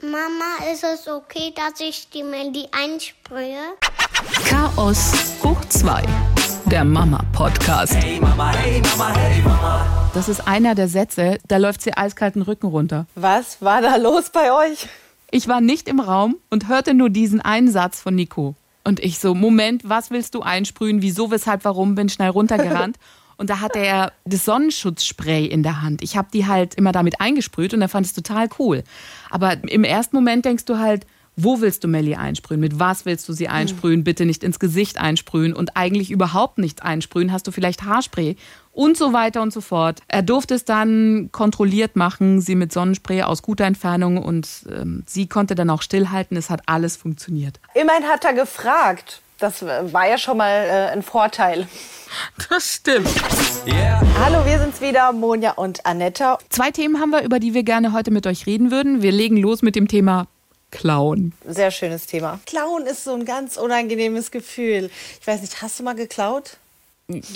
Mama, ist es okay, dass ich die Melodie einsprühe? Chaos hoch 2. Der Mama-Podcast. Hey Mama, hey Mama, hey Mama. Das ist einer der Sätze, da läuft sie eiskalten Rücken runter. Was war da los bei euch? Ich war nicht im Raum und hörte nur diesen einen Satz von Nico. Und ich so, Moment, was willst du einsprühen? Wieso, weshalb, warum? Bin schnell runtergerannt. Und da hatte er das Sonnenschutzspray in der Hand. Ich habe die halt immer damit eingesprüht und er fand es total cool. Aber im ersten Moment denkst du halt, wo willst du Melli einsprühen? Mit was willst du sie einsprühen? Bitte nicht ins Gesicht einsprühen und eigentlich überhaupt nichts einsprühen. Hast du vielleicht Haarspray? Und so weiter und so fort. Er durfte es dann kontrolliert machen, sie mit Sonnenspray aus guter Entfernung und ähm, sie konnte dann auch stillhalten. Es hat alles funktioniert. Immerhin hat er gefragt. Das war ja schon mal äh, ein Vorteil. Das stimmt. Yeah. Hallo, wir sind's wieder, Monja und Anetta. Zwei Themen haben wir, über die wir gerne heute mit euch reden würden. Wir legen los mit dem Thema Klauen. Sehr schönes Thema. Klauen ist so ein ganz unangenehmes Gefühl. Ich weiß nicht, hast du mal geklaut?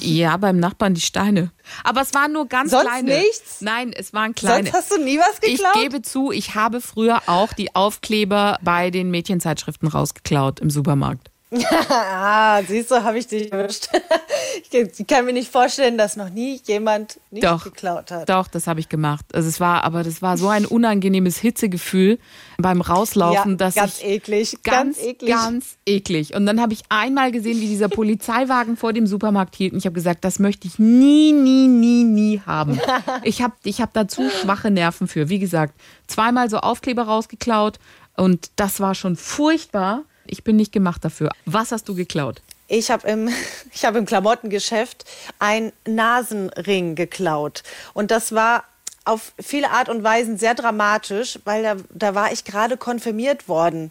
Ja, beim Nachbarn die Steine. Aber es waren nur ganz Sonst kleine. nichts? Nein, es waren kleine. Sonst hast du nie was ich geklaut? gebe zu, ich habe früher auch die Aufkleber bei den Mädchenzeitschriften rausgeklaut im Supermarkt. ah, siehst du, habe ich dich erwischt. ich kann mir nicht vorstellen, dass noch nie jemand nicht Doch. geklaut hat. Doch, das habe ich gemacht. Also es war, aber das war so ein unangenehmes Hitzegefühl beim Rauslaufen, Ja, dass ganz ich eklig, ganz, ganz eklig. ganz eklig. Und dann habe ich einmal gesehen, wie dieser Polizeiwagen vor dem Supermarkt hielt. Und ich habe gesagt, das möchte ich nie, nie, nie, nie haben. Ich habe ich hab da zu schwache Nerven für. Wie gesagt, zweimal so Aufkleber rausgeklaut und das war schon furchtbar. Ich bin nicht gemacht dafür. Was hast du geklaut? Ich habe im, ich hab im Klamottengeschäft einen Nasenring geklaut. Und das war auf viele Art und Weisen sehr dramatisch, weil da, da war ich gerade konfirmiert worden.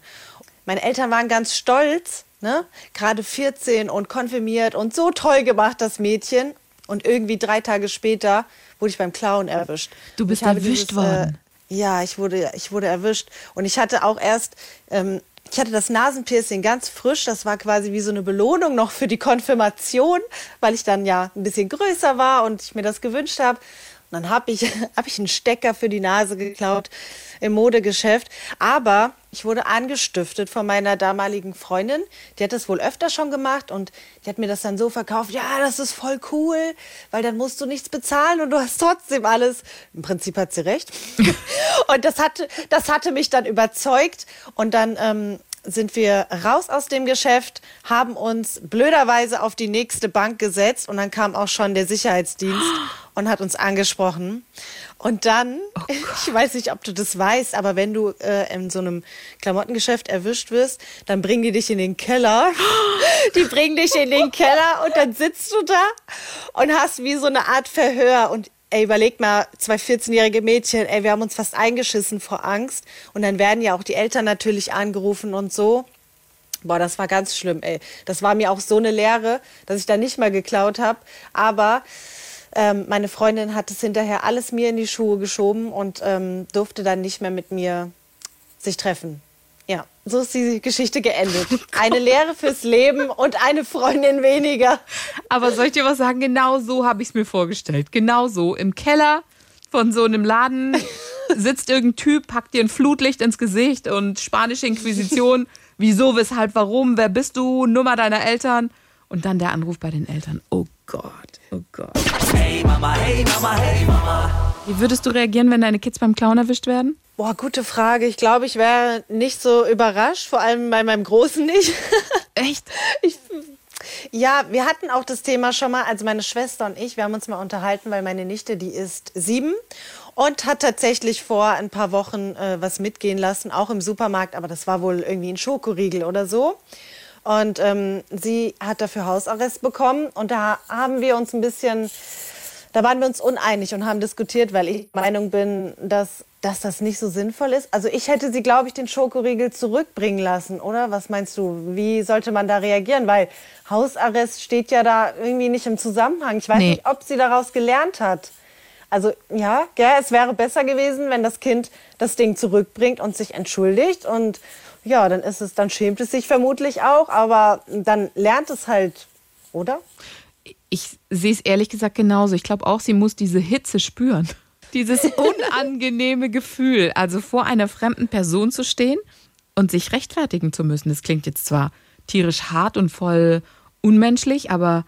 Meine Eltern waren ganz stolz, ne? gerade 14 und konfirmiert und so toll gemacht, das Mädchen. Und irgendwie drei Tage später wurde ich beim Klauen erwischt. Du bist Ich habe erwischt worden. Äh, ja, ich wurde, ich wurde erwischt. Und ich hatte auch erst, ähm, ich hatte das Nasenpiercing ganz frisch. Das war quasi wie so eine Belohnung noch für die Konfirmation, weil ich dann ja ein bisschen größer war und ich mir das gewünscht habe. Und dann habe ich, hab ich einen Stecker für die Nase geklaut im Modegeschäft. Aber ich wurde angestiftet von meiner damaligen Freundin. Die hat das wohl öfter schon gemacht und die hat mir das dann so verkauft. Ja, das ist voll cool, weil dann musst du nichts bezahlen und du hast trotzdem alles. Im Prinzip hat sie recht. und das hatte, das hatte mich dann überzeugt. Und dann ähm, sind wir raus aus dem Geschäft, haben uns blöderweise auf die nächste Bank gesetzt und dann kam auch schon der Sicherheitsdienst und hat uns angesprochen. Und dann, ich weiß nicht, ob du das weißt, aber wenn du äh, in so einem Klamottengeschäft erwischt wirst, dann bringen die dich in den Keller. Die bringen dich in den Keller und dann sitzt du da und hast wie so eine Art Verhör und Ey, überleg mal, zwei 14-jährige Mädchen, ey, wir haben uns fast eingeschissen vor Angst. Und dann werden ja auch die Eltern natürlich angerufen und so. Boah, das war ganz schlimm, ey. Das war mir auch so eine Lehre, dass ich da nicht mal geklaut habe. Aber ähm, meine Freundin hat es hinterher alles mir in die Schuhe geschoben und ähm, durfte dann nicht mehr mit mir sich treffen. Ja, so ist die Geschichte geendet. Eine Lehre fürs Leben und eine Freundin weniger. Aber soll ich dir was sagen? Genau so habe ich es mir vorgestellt. Genau so. Im Keller von so einem Laden sitzt irgendein Typ, packt dir ein Flutlicht ins Gesicht und spanische Inquisition. Wieso, weshalb, warum? Wer bist du? Nummer deiner Eltern. Und dann der Anruf bei den Eltern. Oh Gott, oh Gott. Hey Mama, hey Mama, hey Mama. Wie würdest du reagieren, wenn deine Kids beim Clown erwischt werden? Boah, gute Frage. Ich glaube, ich wäre nicht so überrascht, vor allem bei meinem Großen nicht. Echt? Ich, ja, wir hatten auch das Thema schon mal, also meine Schwester und ich, wir haben uns mal unterhalten, weil meine Nichte, die ist sieben und hat tatsächlich vor ein paar Wochen äh, was mitgehen lassen, auch im Supermarkt, aber das war wohl irgendwie ein Schokoriegel oder so. Und ähm, sie hat dafür Hausarrest bekommen und da haben wir uns ein bisschen, da waren wir uns uneinig und haben diskutiert, weil ich der Meinung bin, dass, dass das nicht so sinnvoll ist. Also ich hätte sie, glaube ich, den Schokoriegel zurückbringen lassen, oder? Was meinst du? Wie sollte man da reagieren? Weil Hausarrest steht ja da irgendwie nicht im Zusammenhang. Ich weiß Nee. nicht, ob sie daraus gelernt hat. Also ja, gell, es wäre besser gewesen, wenn das Kind das Ding zurückbringt und sich entschuldigt und ja, dann ist es, dann schämt es sich vermutlich auch, aber dann lernt es halt, oder? Ich sehe es ehrlich gesagt genauso. Ich glaube auch, sie muss diese Hitze spüren. Dieses unangenehme Gefühl, also vor einer fremden Person zu stehen und sich rechtfertigen zu müssen. Das klingt jetzt zwar tierisch hart und voll unmenschlich, aber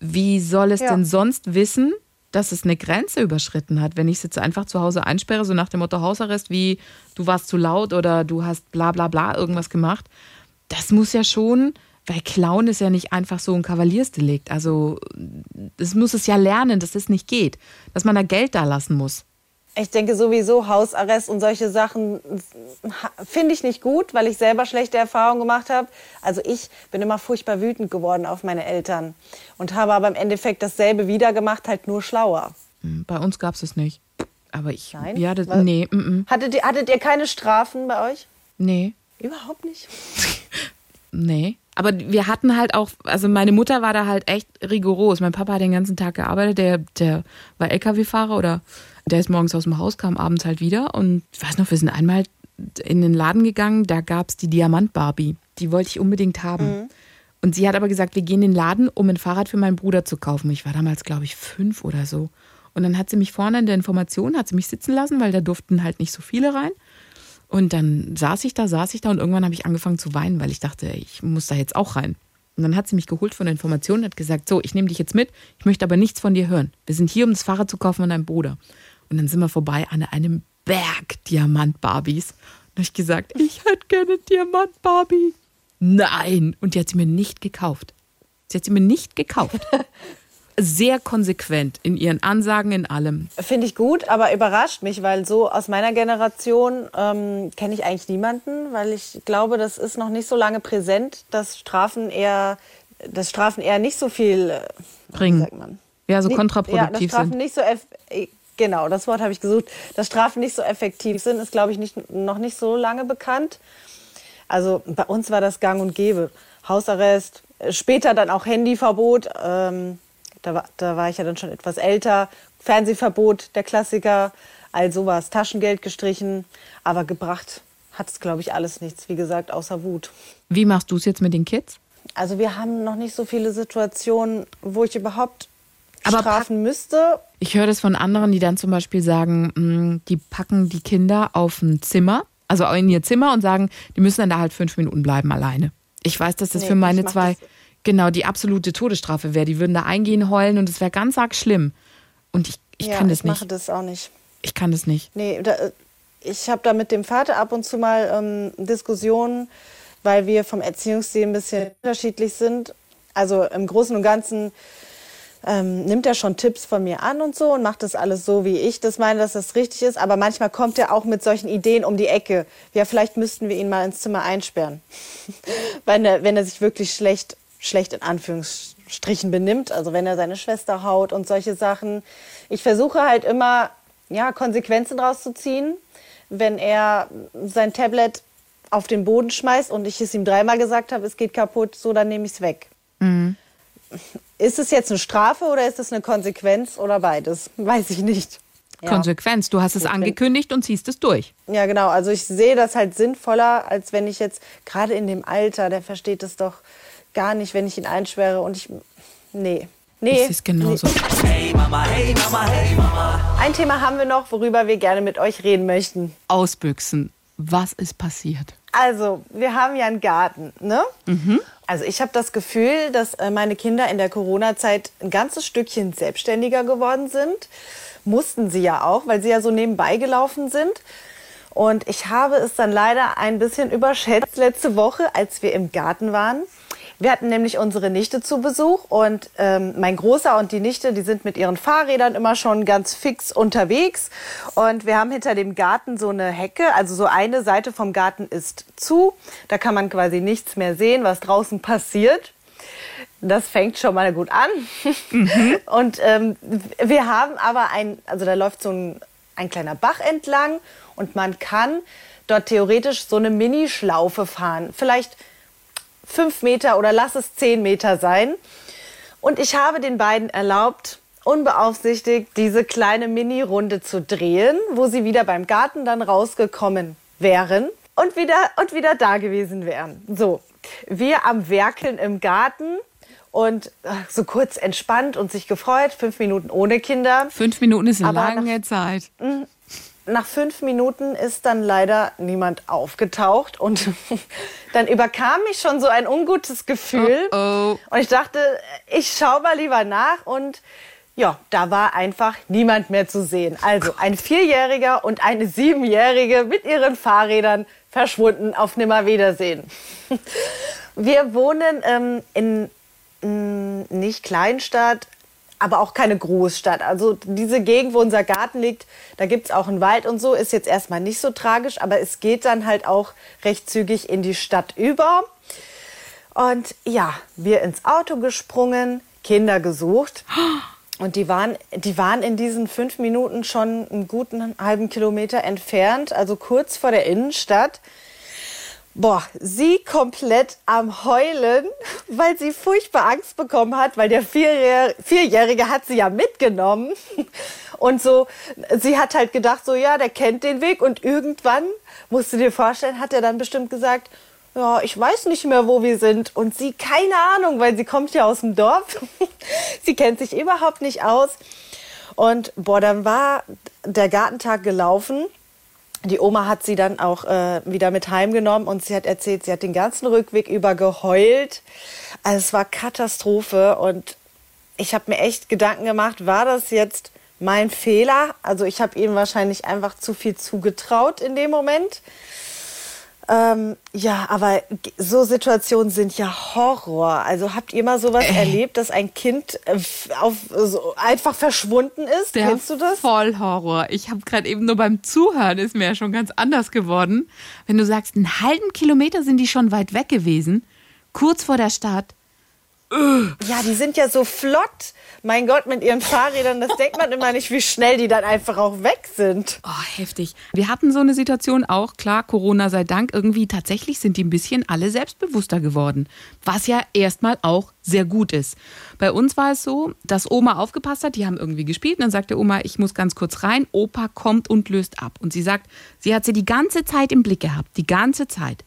wie soll es Ja. denn sonst wissen, dass es eine Grenze überschritten hat, wenn ich es jetzt einfach zu Hause einsperre, so nach dem Motto Hausarrest, wie du warst zu laut oder du hast bla bla bla irgendwas gemacht. Das muss ja schon, weil Klauen ist ja nicht einfach so ein Kavaliersdelikt. Also das muss es ja lernen, dass das nicht geht, dass man da Geld da lassen muss. Ich denke sowieso Hausarrest und solche Sachen finde ich nicht gut, weil ich selber schlechte Erfahrungen gemacht habe. Also ich bin immer furchtbar wütend geworden auf meine Eltern und habe aber im Endeffekt dasselbe wieder gemacht, halt nur schlauer. Hm, Bei uns gab es es nicht. Aber ich, Nein? ja, das, Was? nee, mm, mm, Hattet ihr, hattet ihr keine Strafen bei euch? nee. Überhaupt nicht. Nee. Aber wir hatten halt auch, also meine Mutter war da halt echt rigoros. Mein Papa hat den ganzen Tag gearbeitet, der, der war LKW-Fahrer oder der ist morgens aus dem Haus, kam abends halt wieder. Und ich weiß noch, wir sind einmal in den Laden gegangen, da gab es die Diamant-Barbie. Die wollte ich unbedingt haben. Und sie hat aber gesagt, wir gehen in den Laden, um ein Fahrrad für meinen Bruder zu kaufen. Ich war damals, glaube ich, fünf oder so. Und dann hat sie mich vorne in der Information, hat sie mich sitzen lassen, weil da durften halt nicht so viele rein. Und dann saß ich da, saß ich da und irgendwann habe ich angefangen zu weinen, weil ich dachte, ich muss da jetzt auch rein. Und dann hat sie mich geholt von der Information und hat gesagt, so, ich nehme dich jetzt mit, ich möchte aber nichts von dir hören. Wir sind hier, um das Fahrrad zu kaufen von deinem Bruder. Und dann sind wir vorbei an einem Berg Diamant-Barbies. Und habe ich gesagt, ich hätte gerne Diamant-Barbie. Nein. Und die hat sie mir nicht gekauft. Sie hat sie mir nicht gekauft. Sehr konsequent in ihren Ansagen, in allem. Finde ich gut, aber überrascht mich, weil so aus meiner Generation ähm, kenne ich eigentlich niemanden, weil ich glaube, das ist noch nicht so lange präsent, dass Strafen eher, dass Strafen eher nicht so viel äh, Bringen. Ja, so kontraproduktiv ja, dass Strafen sind. nicht so eff genau, das Wort habe ich gesucht. Dass Strafen nicht so effektiv sind, ist glaube ich nicht, noch nicht so lange bekannt. Also bei uns war das Gang und Gäbe. Hausarrest, äh, später dann auch Handyverbot. Ähm, da, war, da war ich ja dann schon etwas älter. Fernsehverbot, der Klassiker. All sowas. Taschengeld gestrichen. Aber gebracht hat es, glaube ich, alles nichts. Wie gesagt, außer Wut. Wie machst du es jetzt mit den Kids? Also wir haben noch nicht so viele Situationen, wo ich überhaupt Aber strafen müsste. Ich höre das von anderen, die dann zum Beispiel sagen, mh, die packen die Kinder auf ein Zimmer, also in ihr Zimmer und sagen, die müssen dann da halt fünf Minuten bleiben alleine. Ich weiß, dass das Nee, für meine ich zwei das- genau die absolute Todesstrafe wäre. Die würden da eingehen, heulen und es wäre ganz arg schlimm. Und ich, ich ja, kann das ich mache nicht. das auch nicht. Ich kann das nicht. Nee, da, äh, ich habe da mit dem Vater ab und zu mal ähm, Diskussionen, weil wir vom Erziehungsstil ein bisschen unterschiedlich sind. Also im Großen und Ganzen ähm, nimmt er schon Tipps von mir an und so und macht das alles so, wie ich das meine, dass das richtig ist. Aber manchmal kommt er auch mit solchen Ideen um die Ecke. Ja, vielleicht müssten wir ihn mal ins Zimmer einsperren, wenn, er, wenn er sich wirklich schlecht, schlecht in Anführungsstrichen benimmt. Also wenn er seine Schwester haut und solche Sachen. Ich versuche halt immer, ja, Konsequenzen draus zu ziehen. Wenn er sein Tablet auf den Boden schmeißt und ich es ihm dreimal gesagt habe, es geht kaputt, so, dann nehme ich es weg. Ist es jetzt eine Strafe oder ist es eine Konsequenz oder beides? Weiß ich nicht. Ja. Konsequenz. Du hast es Ich angekündigt und ziehst es durch. Ja, genau. Also ich sehe das halt sinnvoller, als wenn ich jetzt, gerade in dem Alter, der versteht es doch gar nicht, wenn ich ihn einsperre und ich. Nee. Nee. Ich genauso. Hey Mama, hey Mama, hey Mama. Ein Thema haben wir noch, worüber wir gerne mit euch reden möchten. Ausbüchsen. Was ist passiert? Also, wir haben ja einen Garten, ne? Also, ich habe das Gefühl, dass äh, meine Kinder in der Corona-Zeit ein ganzes Stückchen selbstständiger geworden sind. Mussten sie ja auch, weil sie ja so nebenbei gelaufen sind. Und ich habe es dann leider ein bisschen überschätzt letzte Woche, als wir im Garten waren. Wir hatten nämlich unsere Nichte zu Besuch und ähm, mein Großer und die Nichte, die sind mit ihren Fahrrädern immer schon ganz fix unterwegs. Und wir haben hinter dem Garten so eine Hecke, also so eine Seite vom Garten ist zu. Da kann man quasi nichts mehr sehen, was draußen passiert. Das fängt schon mal gut an. Und ähm, wir haben aber ein, also da läuft so ein, ein kleiner Bach entlang und man kann dort theoretisch so eine Minischlaufe fahren. Vielleicht fünf Meter oder lass es zehn Meter sein. Und ich habe den beiden erlaubt, unbeaufsichtigt diese kleine Mini-Runde zu drehen, wo sie wieder beim Garten dann rausgekommen wären und wieder, und wieder da gewesen wären. So, wir am Werkeln im Garten und so kurz entspannt und sich gefreut. Fünf Minuten ohne Kinder. Fünf Minuten ist eine Aber lange Zeit. Nach fünf Minuten ist dann leider niemand aufgetaucht und dann überkam mich schon so ein ungutes Gefühl. Oh, oh. Und ich dachte, ich schaue mal lieber nach und ja, da war einfach niemand mehr zu sehen. Also ein Vierjähriger und eine Siebenjährige mit ihren Fahrrädern verschwunden auf Nimmerwiedersehen. Wir wohnen ähm, in mh, nicht Kleinstadt, aber auch keine Großstadt. Also diese Gegend, wo unser Garten liegt, da gibt's auch einen Wald und so, ist jetzt erstmal nicht so tragisch, aber es geht dann halt auch recht zügig in die Stadt über. Und ja, wir ins Auto gesprungen, Kinder gesucht. Und die waren, die waren in diesen fünf Minuten schon einen guten halben Kilometer entfernt, also kurz vor der Innenstadt. Boah, sie komplett am Heulen, weil sie furchtbar Angst bekommen hat, weil der Vierjähr- Vierjährige hat sie ja mitgenommen. Und so, sie hat halt gedacht, so ja, der kennt den Weg. Und irgendwann, musst du dir vorstellen, hat er dann bestimmt gesagt, ja, ich weiß nicht mehr, wo wir sind. Und sie, keine Ahnung, weil sie kommt ja aus dem Dorf. sie kennt sich überhaupt nicht aus. Und boah, dann war der Gartentag gelaufen. Die Oma hat sie dann auch äh, wieder mit heimgenommen und sie hat erzählt, sie hat den ganzen Rückweg über geheult. Also es war Katastrophe und ich habe mir echt Gedanken gemacht, war das jetzt mein Fehler? Also ich habe ihm wahrscheinlich einfach zu viel zugetraut in dem Moment. Ähm, ja, aber so Situationen sind ja Horror. Also habt ihr mal sowas erlebt, dass ein Kind äh, auf, so einfach verschwunden ist? Der Kennst du das? Vollhorror. Ich habe gerade eben nur beim Zuhören ist mir ja schon ganz anders geworden. Wenn du sagst, einen halben Kilometer sind die schon weit weg gewesen, kurz vor der Stadt. Ja, die sind ja so flott. Mein Gott, mit ihren Fahrrädern, das denkt man immer nicht, wie schnell die dann einfach auch weg sind. Oh, heftig. Wir hatten so eine Situation auch, klar, Corona sei Dank, irgendwie tatsächlich sind die ein bisschen alle selbstbewusster geworden. Was ja erstmal auch sehr gut ist. Bei uns war es so, dass Oma aufgepasst hat, die haben irgendwie gespielt und dann sagte Oma, ich muss ganz kurz rein. Opa kommt und löst ab. Und sie sagt, sie hat sie die ganze Zeit im Blick gehabt, die ganze Zeit.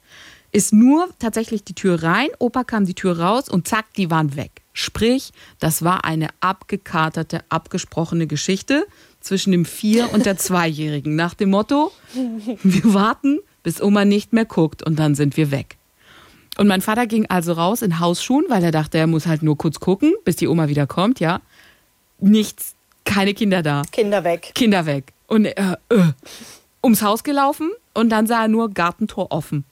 Ist nur tatsächlich die Tür rein, Opa kam die Tür raus und zack, die waren weg. Sprich, das war eine abgekaterte, abgesprochene Geschichte zwischen dem Vier- und der Zweijährigen. Nach dem Motto, wir warten, bis Oma nicht mehr guckt und dann sind wir weg. Und mein Vater ging also raus in Hausschuhen, weil er dachte, er muss halt nur kurz gucken, bis die Oma wieder kommt, ja. Nichts, keine Kinder da. Kinder weg. Kinder weg. Und äh, äh, ums Haus gelaufen und dann sah er nur Gartentor offen.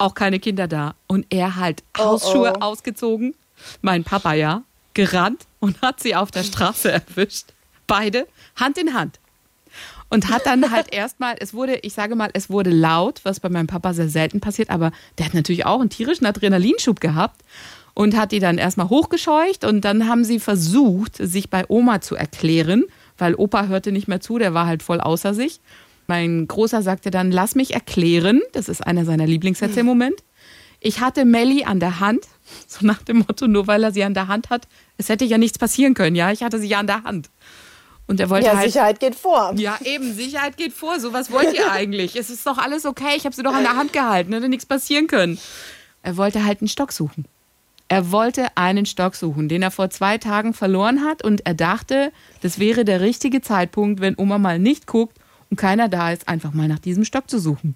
Auch keine Kinder da. Und er halt Hausschuhe oh. ausgezogen, mein Papa ja, gerannt und hat sie auf der Straße erwischt. Beide Hand in Hand. Und hat dann halt erstmal, es wurde, ich sage mal, es wurde laut, was bei meinem Papa sehr selten passiert, aber der hat natürlich auch einen tierischen Adrenalinschub gehabt und hat die dann erstmal hochgescheucht und dann haben sie versucht, sich bei Oma zu erklären, weil Opa hörte nicht mehr zu, der war halt voll außer sich. Mein Großer sagte dann, lass mich erklären, das ist einer seiner Lieblingssätze im Moment. Ich hatte Melli an der Hand, so nach dem Motto, nur weil er sie an der Hand hat, es hätte ja nichts passieren können, ja, ich hatte sie ja an der Hand. Und er wollte Ja, halt Sicherheit geht vor. ja, eben, Sicherheit geht vor. So was wollt ihr eigentlich? Es ist doch alles okay. Ich habe sie doch an der Hand gehalten, hätte nichts passieren können. Er wollte halt einen Stock suchen. Er wollte einen Stock suchen, den er vor zwei Tagen verloren hat und er dachte, das wäre der richtige Zeitpunkt, wenn Oma mal nicht guckt und keiner da ist, einfach mal nach diesem Stock zu suchen.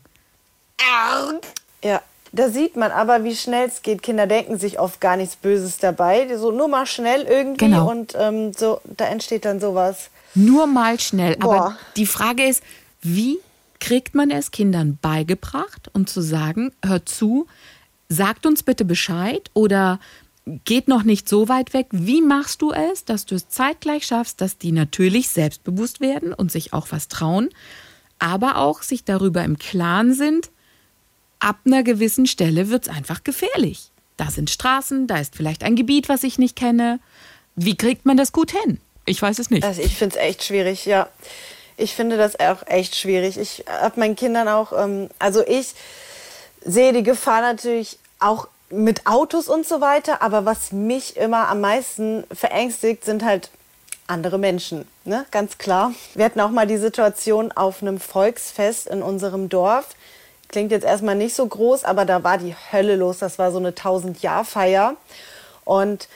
Ja, da sieht man aber, wie schnell es geht. Kinder denken sich oft gar nichts Böses dabei. So nur mal schnell irgendwie Genau. und ähm, so, da entsteht dann sowas. Nur mal schnell. Aber Boah. die Frage ist, wie kriegt man es Kindern beigebracht und zu sagen, hört zu, sagt uns bitte Bescheid oder geht noch nicht so weit weg. Wie machst du es, dass du es zeitgleich schaffst, dass die natürlich selbstbewusst werden und sich auch was trauen, aber auch sich darüber im Klaren sind, ab einer gewissen Stelle wird es einfach gefährlich. Da sind Straßen, da ist vielleicht ein Gebiet, was ich nicht kenne. Wie kriegt man das gut hin? Ich weiß es nicht. Also ich finde es echt schwierig, ja. Ich finde das auch echt schwierig. Ich habe meinen Kindern auch, ähm, also ich sehe die Gefahr natürlich auch mit Autos und so weiter, aber was mich immer am meisten verängstigt, sind halt andere Menschen, ne? ganz klar. Wir hatten auch mal die Situation auf einem Volksfest in unserem Dorf. Klingt jetzt erstmal nicht so groß, aber da war die Hölle los. Das war so eine 1000-Jahr-Feier. Und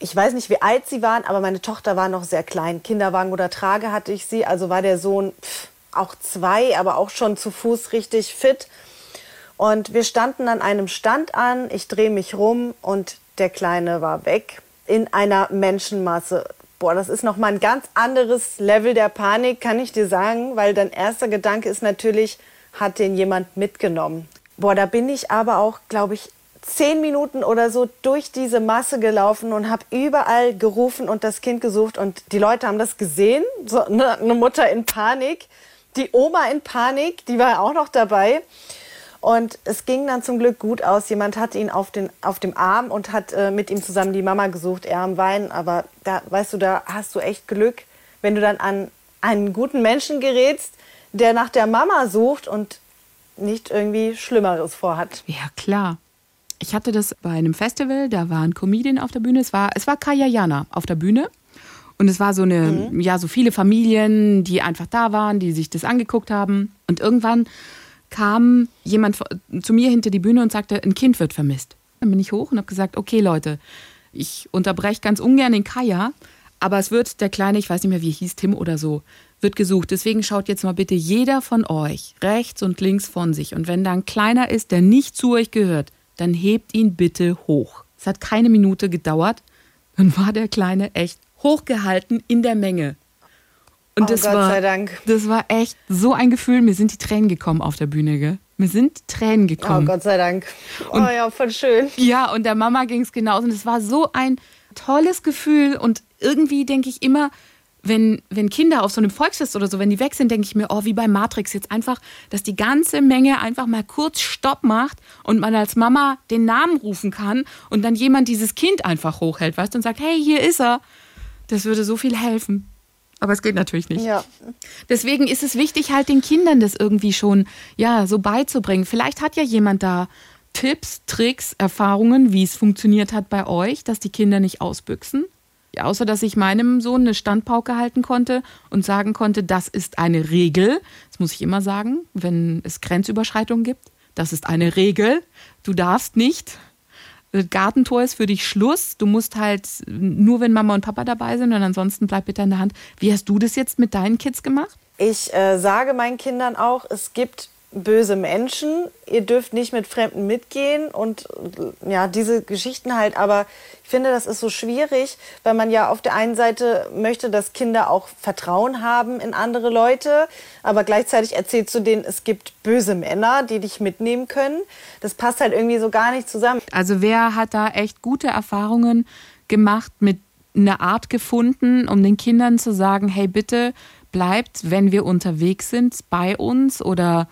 ich weiß nicht, wie alt sie waren, aber meine Tochter war noch sehr klein. Kinderwagen oder Trage hatte ich sie. Also war der Sohn pff, auch zwei, aber auch schon zu Fuß richtig fit. Und wir standen an einem Stand an. Ich drehe mich rum und der Kleine war weg in einer Menschenmasse. Boah, das ist noch mal ein ganz anderes Level der Panik, kann ich dir sagen, weil dein erster Gedanke ist natürlich, hat den jemand mitgenommen. Boah, da bin ich aber auch, glaube ich, zehn Minuten oder so durch diese Masse gelaufen und habe überall gerufen und das Kind gesucht. Und die Leute haben das gesehen, so eine, eine Mutter in Panik, die Oma in Panik, die war auch noch dabei. Und es ging dann zum Glück gut aus. Jemand hat ihn auf, den, auf dem Arm und hat äh, mit ihm zusammen die Mama gesucht, er am Weinen. Aber da, weißt du, da hast du echt Glück, wenn du dann an einen guten Menschen gerätst, der nach der Mama sucht und nicht irgendwie Schlimmeres vorhat. Ja, klar. Ich hatte das bei einem Festival, da war ein Comedian auf der Bühne. Es war, es war Kaya Jana auf der Bühne. Und es war so eine, mhm. ja, so viele Familien, die einfach da waren, die sich das angeguckt haben. Und irgendwann kam jemand zu mir hinter die Bühne und sagte, ein Kind wird vermisst. Dann bin ich hoch und habe gesagt, okay Leute, ich unterbreche ganz ungern den Kaya, aber es wird der Kleine, ich weiß nicht mehr, wie hieß, Tim oder so, wird gesucht. Deswegen schaut jetzt mal bitte jeder von euch rechts und links von sich. Und wenn da ein Kleiner ist, der nicht zu euch gehört, dann hebt ihn bitte hoch. Es hat keine Minute gedauert, dann war der Kleine echt hochgehalten in der Menge. Und oh, das Gott war, sei Dank. Das war echt so ein Gefühl. Mir sind die Tränen gekommen auf der Bühne, gell? Mir sind Tränen Oh gekommen. Gott sei Dank. Oh Und- ja, voll schön. Ja, und der Mama ging es genauso. Und es war so ein tolles Gefühl. Und irgendwie denke ich immer, wenn, wenn Kinder auf so einem Volksfest oder so, wenn die weg sind, denke ich mir, oh, wie bei Matrix jetzt einfach, dass die ganze Menge einfach mal kurz Stopp macht und man als Mama den Namen rufen kann und dann jemand dieses Kind einfach hochhält, weißt du, und sagt, hey, hier ist er. Das würde so viel helfen. Aber es geht natürlich nicht. Ja. Deswegen ist es wichtig, halt den Kindern das irgendwie schon ja so beizubringen. Vielleicht hat ja jemand da Tipps, Tricks, Erfahrungen, wie es funktioniert hat bei euch, dass die Kinder nicht ausbüchsen. Ja, außer dass ich meinem Sohn eine Standpauke halten konnte und sagen konnte, das ist eine Regel. Das muss ich immer sagen, wenn es Grenzüberschreitungen gibt. Das ist eine Regel. Du darfst nicht. Gartentor ist für dich Schluss. Du musst halt nur, wenn Mama und Papa dabei sind und ansonsten bleib bitte in der Hand. Wie hast du das jetzt mit deinen Kids gemacht? Ich äh, sage meinen Kindern auch, es gibt böse Menschen, ihr dürft nicht mit Fremden mitgehen und ja, diese Geschichten halt, aber ich finde, das ist so schwierig, weil man ja auf der einen Seite möchte, dass Kinder auch Vertrauen haben in andere Leute, aber gleichzeitig erzählst du denen, es gibt böse Männer, die dich mitnehmen können. Das passt halt irgendwie so gar nicht zusammen. Also wer hat da echt gute Erfahrungen gemacht, mit einer Art gefunden, um den Kindern zu sagen, hey bitte bleibt, wenn wir unterwegs sind, bei uns oder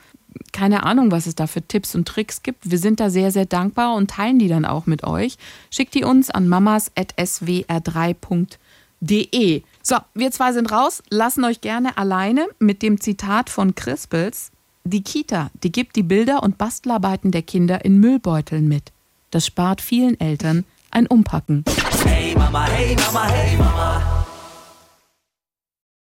keine Ahnung, was es da für Tipps und Tricks gibt. Wir sind da sehr, sehr dankbar und teilen die dann auch mit euch. Schickt die uns an mamas.swr3.de. So, wir zwei sind raus, lassen euch gerne alleine mit dem Zitat von Crispels. Die Kita, die gibt die Bilder und Bastelarbeiten der Kinder in Müllbeuteln mit. Das spart vielen Eltern ein Umpacken. Hey Mama, hey Mama, hey Mama.